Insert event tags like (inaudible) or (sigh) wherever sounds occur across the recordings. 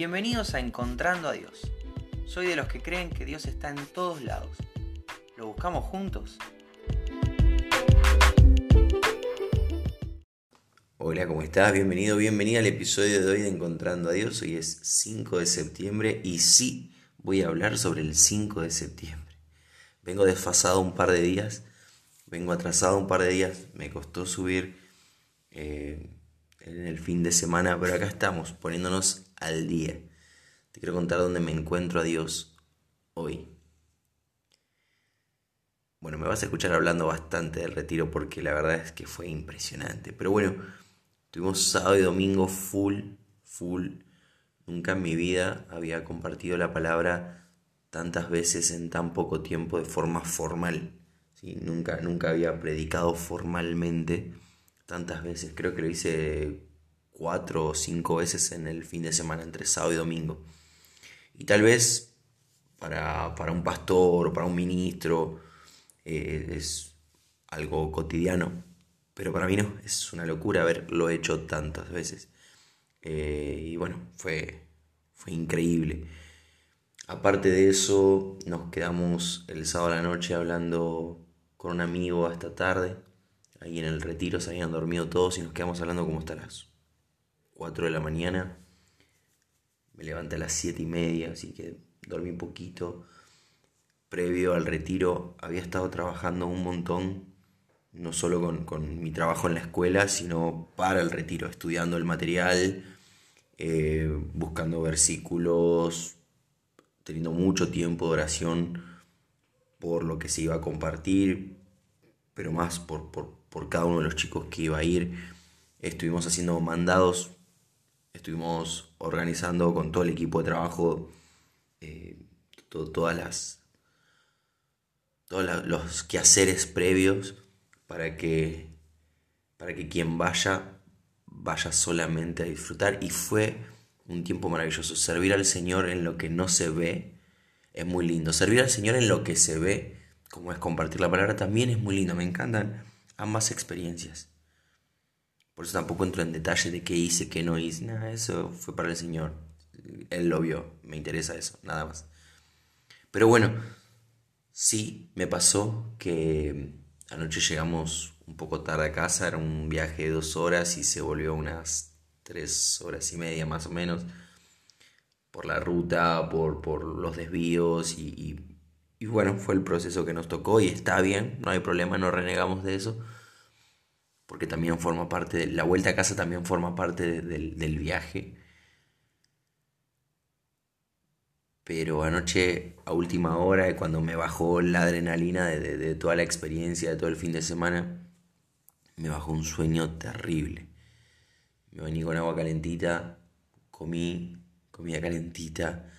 Bienvenidos a Encontrando a Dios. Soy de los que creen que Dios está en todos lados. ¿Lo buscamos juntos? Hola, ¿cómo estás? Bienvenido, bienvenida al episodio de hoy de Encontrando a Dios. Hoy es 5 de septiembre y sí, voy a hablar sobre el 5 de septiembre. Vengo desfasado un par de días, vengo atrasado un par de días, me costó subir eh, en el fin de semana, pero acá estamos poniéndonos al día. Te quiero contar dónde me encuentro a Dios hoy. Bueno, me vas a escuchar hablando bastante del retiro porque la verdad es que fue impresionante. Pero bueno, tuvimos sábado y domingo full, full. Nunca en mi vida había compartido la palabra tantas veces en tan poco tiempo de forma formal. ¿sí? Nunca, nunca había predicado formalmente tantas veces. Creo que lo hice cuatro o cinco veces en el fin de semana, entre sábado y domingo. Y tal vez para, un pastor o para un ministro eh, es algo cotidiano, pero para mí no, es una locura haberlo hecho tantas veces. Eh, y bueno, fue, fue increíble. Aparte de eso, nos quedamos el sábado a la noche hablando con un amigo hasta tarde Ahí en el retiro se habían dormido todos y nos quedamos hablando como hasta las 4 de la mañana. Me levanté a las 7 y media, así que dormí un poquito. Previo al retiro había estado trabajando un montón, no solo con, mi trabajo en la escuela, sino para el retiro, estudiando el material, eh, buscando versículos, teniendo mucho tiempo de oración por lo que se iba a compartir, pero más por, por, por cada uno de los chicos que iba a ir. Estuvimos haciendo mandados, estuvimos organizando con todo el equipo de trabajo eh, todas las todos los quehaceres previos para que para que quien vaya vaya solamente a disfrutar. Y fue un tiempo maravilloso. Servir al Señor en lo que no se ve es muy lindo. Servir al Señor en lo que se ve como es compartir la palabra también es muy lindo. Me encantan ambas experiencias. Por eso tampoco entro en detalle de qué hice, qué no hice. Nada, eso fue para el Señor. Él lo vio, me interesa eso, nada más. Pero bueno, sí me pasó que anoche llegamos un poco tarde a casa, era un viaje de dos horas y se volvió unas tres horas y media más o menos por la ruta, por, por los desvíos y bueno, fue el proceso que nos tocó y está bien, no hay problema, no renegamos de eso, porque también forma parte, de, la vuelta a casa también forma parte del viaje. Pero anoche, a última hora, cuando me bajó la adrenalina de, de toda la experiencia, de todo el fin de semana, me bajó un sueño terrible. Me vení con agua calentita, comí comida calentita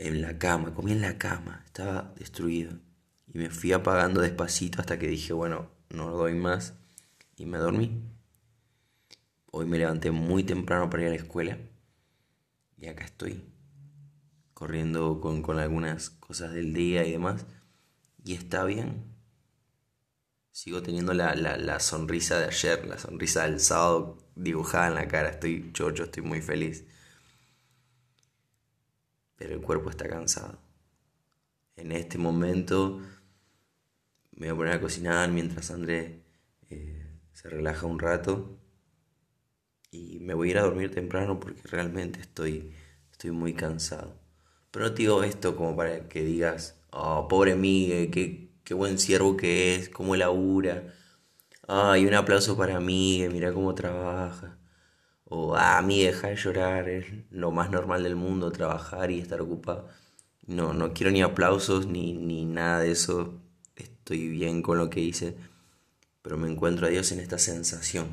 en la cama, comí en la cama, estaba destruido. Y me fui apagando despacito hasta que dije, bueno, no doy más. Y me dormí. Hoy me levanté muy temprano para ir a la escuela. Y acá estoy. Corriendo con, algunas cosas del día y demás. Y está bien. Sigo teniendo la, la sonrisa de ayer, la sonrisa del sábado dibujada en la cara. Estoy chocho, estoy muy feliz pero el cuerpo está cansado. En este momento me voy a poner a cocinar mientras André eh, se relaja un rato y me voy a ir a dormir temprano porque realmente estoy, estoy muy cansado. Pero no te digo esto como para que digas, oh, pobre Miguel, qué, qué buen siervo que es, cómo labura. Ay, un aplauso para Miguel, mira cómo trabaja o a mí dejar de llorar es lo más normal del mundo, trabajar y estar ocupado. No, no quiero ni aplausos ni, ni nada de eso. Estoy bien con lo que hice, pero me encuentro a Dios en esta sensación.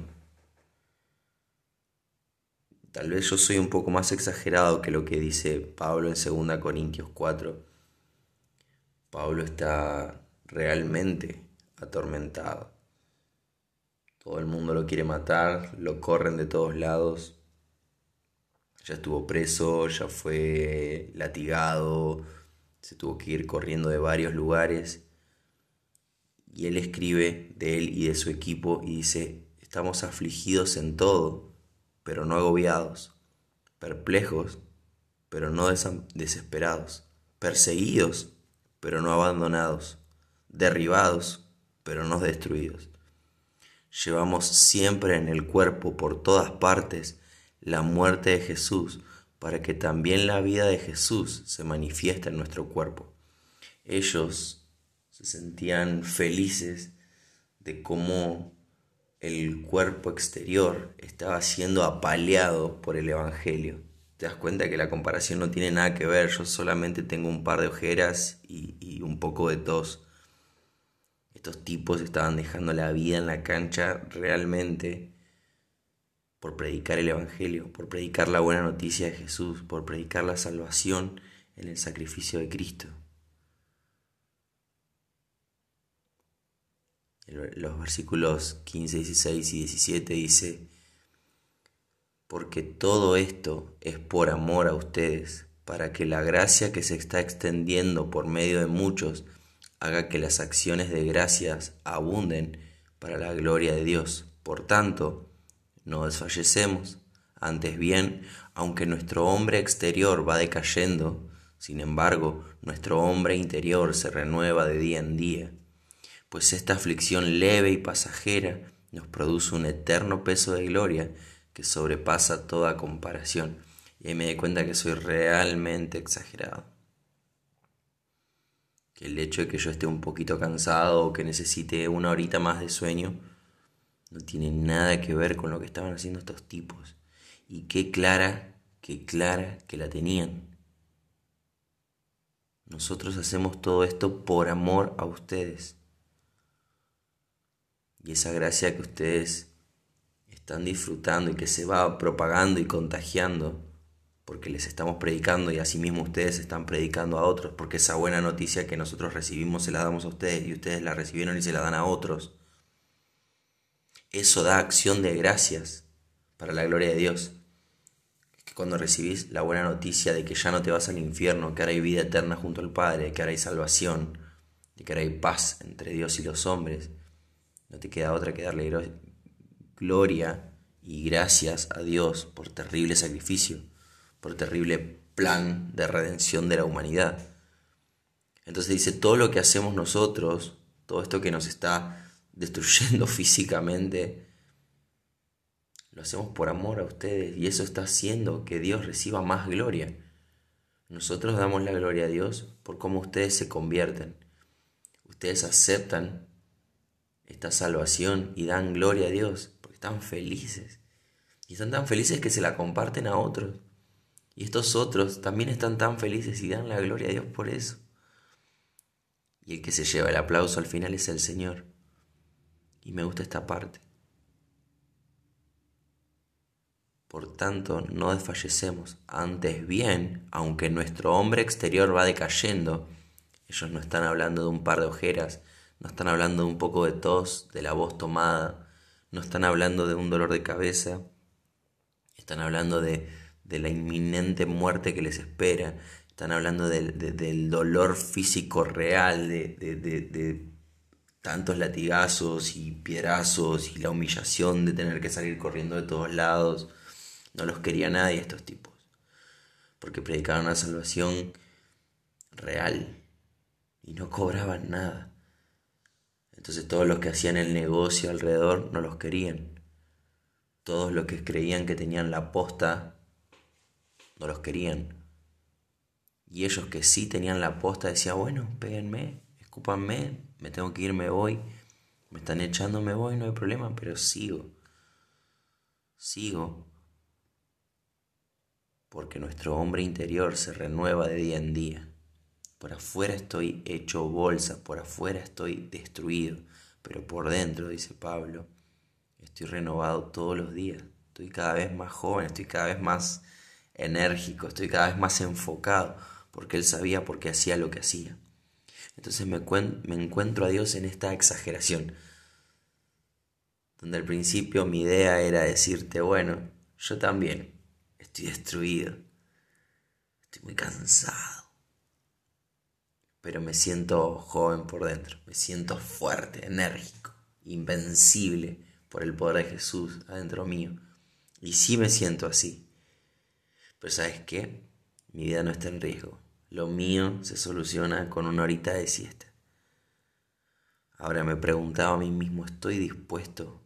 Tal vez yo soy un poco más exagerado que lo que dice Pablo en 2 Corintios 4. Pablo está realmente atormentado. Todo el mundo lo quiere matar, lo corren de todos lados. Ya estuvo preso, ya fue latigado, se tuvo que ir corriendo de varios lugares. Y él escribe de él y de su equipo y dice, estamos afligidos en todo, pero no agobiados, perplejos, pero no desesperados, perseguidos, pero no abandonados, derribados, pero no destruidos. Llevamos siempre en el cuerpo por todas partes la muerte de Jesús, para que también la vida de Jesús se manifieste en nuestro cuerpo. Ellos se sentían felices de cómo el cuerpo exterior estaba siendo apaleado por el Evangelio. Te das cuenta que la comparación no tiene nada que ver, yo solamente tengo un par de ojeras y, y un poco de tos. Estos tipos estaban dejando la vida en la cancha realmente por predicar el Evangelio, por predicar la buena noticia de Jesús, por predicar la salvación en el sacrificio de Cristo. Los versículos 15, 16 y 17 dice, porque todo esto es por amor a ustedes, para que la gracia que se está extendiendo por medio de muchos haga que las acciones de gracias abunden para la gloria de Dios. Por tanto, no desfallecemos. Antes bien, aunque nuestro hombre exterior va decayendo, sin embargo, nuestro hombre interior se renueva de día en día, pues esta aflicción leve y pasajera nos produce un eterno peso de gloria que sobrepasa toda comparación. Y me doy cuenta que soy realmente exagerado. Que el hecho de que yo esté un poquito cansado o que necesite una horita más de sueño no tiene nada que ver con lo que estaban haciendo estos tipos. Y qué clara, qué clara que la tenían. Nosotros hacemos todo esto por amor a ustedes. Y esa gracia que ustedes están disfrutando y que se va propagando y contagiando, porque les estamos predicando y asimismo ustedes están predicando a otros, porque esa buena noticia que nosotros recibimos se la damos a ustedes y ustedes la recibieron y se la dan a otros. Eso da acción de gracias para la gloria de Dios. que cuando recibís la buena noticia de que ya no te vas al infierno, que ahora hay vida eterna junto al Padre, que ahora hay salvación, de que ahora hay paz entre Dios y los hombres, no te queda otra que darle gloria y gracias a Dios por terrible sacrificio, por terrible plan de redención de la humanidad. Entonces dice, todo lo que hacemos nosotros, todo esto que nos está destruyendo (laughs) físicamente, lo hacemos por amor a ustedes y eso está haciendo que Dios reciba más gloria. Nosotros damos la gloria a Dios por cómo ustedes se convierten. Ustedes aceptan esta salvación y dan gloria a Dios porque están felices. Y están tan felices que se la comparten a otros. Y estos otros también están tan felices y dan la gloria a Dios por eso. Y el que se lleva el aplauso al final es el Señor. Y me gusta esta parte. Por tanto, no desfallecemos. Antes bien, aunque nuestro hombre exterior va decayendo, ellos no están hablando de un par de ojeras, no están hablando de un poco de tos, de la voz tomada, no están hablando de un dolor de cabeza, están hablando de, la inminente muerte que les espera, están hablando del dolor físico real, de, de tantos latigazos y piedrazos y la humillación de tener que salir corriendo de todos lados. No los quería nadie estos tipos, porque predicaban una salvación real y no cobraban nada. Entonces todos los que hacían el negocio alrededor no los querían. Todos los que creían que tenían la posta no los querían. Y ellos que sí tenían la posta decían, bueno, péguenme, escúpanme, me tengo que ir, me voy, me están echando, me voy, no hay problema, pero sigo, sigo, porque nuestro hombre interior se renueva de día en día. Por afuera estoy hecho bolsa, por afuera estoy destruido, pero por dentro, dice Pablo, estoy renovado todos los días, estoy cada vez más joven, estoy cada vez más enérgico, estoy cada vez más enfocado, porque él sabía por qué hacía lo que hacía. Entonces me, encuentro a Dios en esta exageración, donde al principio mi idea era decirte, bueno, yo también estoy destruido, estoy muy cansado, pero me siento joven por dentro, me siento fuerte, enérgico, invencible por el poder de Jesús adentro mío. Y sí me siento así. Pero ¿sabes qué? Mi vida no está en riesgo. Lo mío se soluciona con una horita de siesta. Ahora me preguntaba a mí mismo, ¿estoy dispuesto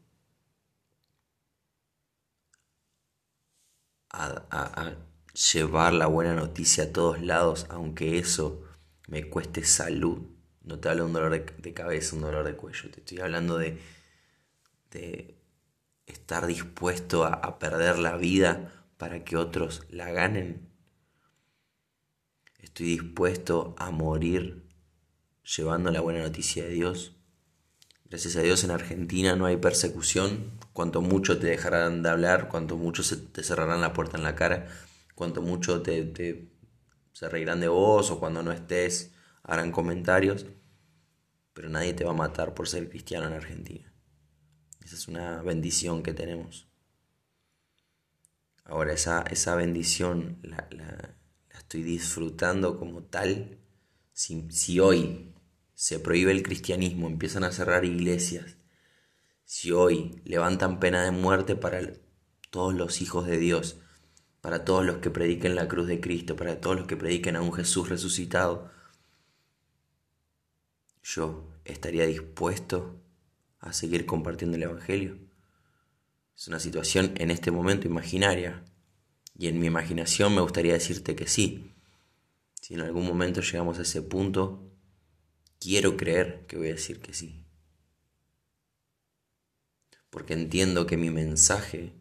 a, llevar la buena noticia a todos lados, aunque eso me cueste salud? No te hablo de un dolor de, cabeza, un dolor de cuello, te estoy hablando de, de estar dispuesto a perder la vida para que otros la ganen. Estoy dispuesto a morir llevando la buena noticia de Dios. Gracias a Dios en Argentina no hay persecución. Cuanto mucho te dejarán de hablar, cuanto mucho se te cerrarán la puerta en la cara, cuanto mucho te, se reirán de vos o cuando no estés harán comentarios. Pero nadie te va a matar por ser cristiano en Argentina. Esa es una bendición que tenemos. Ahora esa, esa bendición la, estoy disfrutando como tal. Si, hoy se prohíbe el cristianismo, empiezan a cerrar iglesias, si hoy levantan pena de muerte para todos los hijos de Dios, para todos los que prediquen la cruz de Cristo, para todos los que prediquen a un Jesús resucitado, yo estaría dispuesto a seguir compartiendo el Evangelio. Es una situación en este momento imaginaria. Y en mi imaginación me gustaría decirte que sí. Si en algún momento llegamos a ese punto, quiero creer que voy a decir que sí. Porque entiendo que mi mensaje,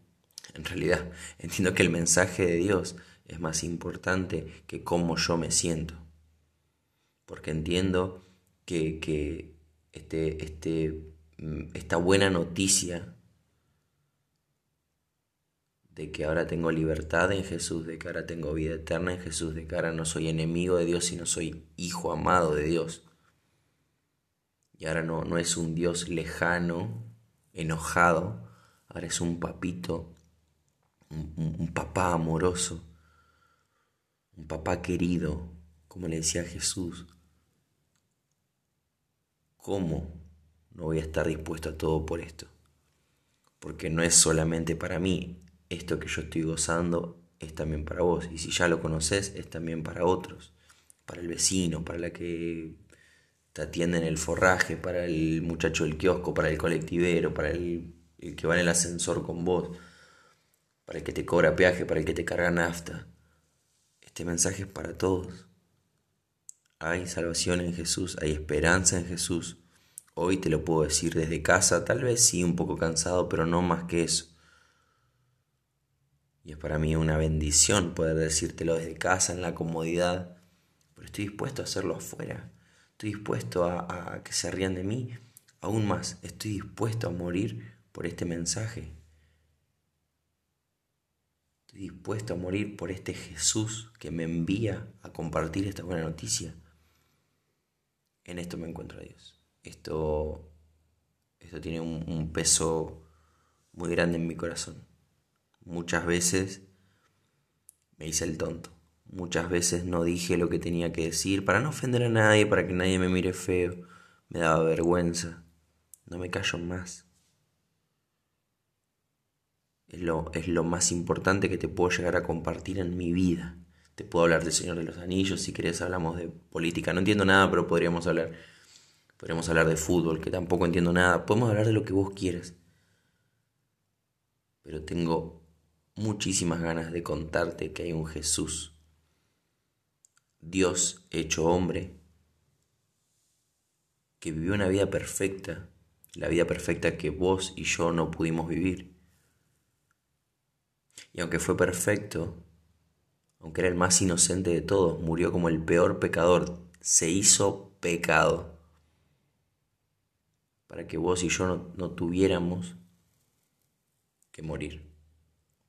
en realidad, (laughs) entiendo que el mensaje de Dios es más importante que cómo yo me siento. Porque entiendo que, que este, este, esta buena noticia de que ahora tengo libertad en Jesús, de que ahora tengo vida eterna en Jesús, de que ahora no soy enemigo de Dios, sino soy hijo amado de Dios. Y ahora no, no es un Dios lejano, enojado, ahora es un papito, un, papá amoroso, un papá querido, como le decía Jesús. ¿Cómo no voy a estar dispuesto a todo por esto? Porque no es solamente para mí, esto que yo estoy gozando es también para vos. Y si ya lo conoces, es también para otros. Para el vecino, para la que te atiende en el forraje, para el muchacho del kiosco, para el colectivero, para el, que va en el ascensor con vos, para el que te cobra peaje, para el que te carga nafta. Este mensaje es para todos. Hay salvación en Jesús, hay esperanza en Jesús. Hoy te lo puedo decir desde casa, tal vez sí un poco cansado, pero no más que eso. Y es para mí una bendición poder decírtelo desde casa, en la comodidad. Pero estoy dispuesto a hacerlo afuera. Estoy dispuesto a, que se rían de mí. Aún más, estoy dispuesto a morir por este mensaje. Estoy dispuesto a morir por este Jesús que me envía a compartir esta buena noticia. En esto me encuentro a Dios. Esto, esto tiene un peso muy grande en mi corazón. Muchas veces me hice el tonto. Muchas veces no dije lo que tenía que decir para no ofender a nadie, para que nadie me mire feo. Me daba vergüenza. No me callo más. Es lo, es lo más importante que te puedo llegar a compartir en mi vida. Te puedo hablar del Señor de los Anillos, si querés hablamos de política. No entiendo nada, pero podríamos hablar. Podríamos hablar de fútbol, que tampoco entiendo nada. Podemos hablar de lo que vos quieras. Pero tengo muchísimas ganas de contarte que hay un Jesús, Dios hecho hombre, que vivió una vida perfecta, la vida perfecta que vos y yo no pudimos vivir. Y aunque fue perfecto, aunque era el más inocente de todos, murió como el peor pecador, se hizo pecado, para que vos y yo no, no tuviéramos que morir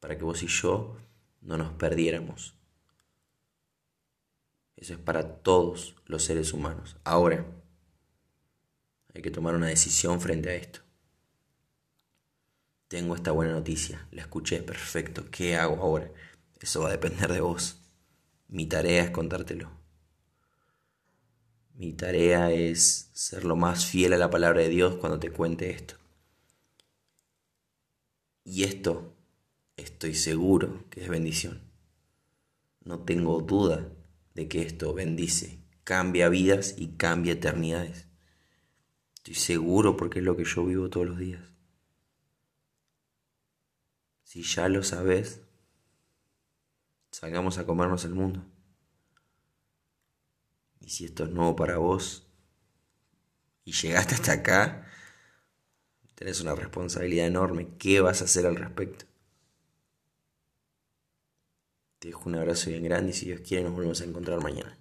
para que vos y yo no nos perdiéramos. Eso es para todos los seres humanos. Ahora, hay que tomar una decisión frente a esto. Tengo esta buena noticia, la escuché, perfecto. ¿Qué hago ahora? Eso va a depender de vos. Mi tarea es contártelo. Mi tarea es ser lo más fiel a la palabra de Dios cuando te cuente esto. Y esto estoy seguro que es bendición. no tengo duda de que esto bendice, cambia vidas y cambia eternidades. Estoy seguro porque es lo que yo vivo todos los días. Si ya lo sabes, salgamos a comernos el mundo. Y si esto es nuevo para vos y llegaste hasta acá, tenés una responsabilidad enorme. ¿Qué vas a hacer al respecto? Te dejo un abrazo bien grande y si Dios quiere nos volvemos a encontrar mañana.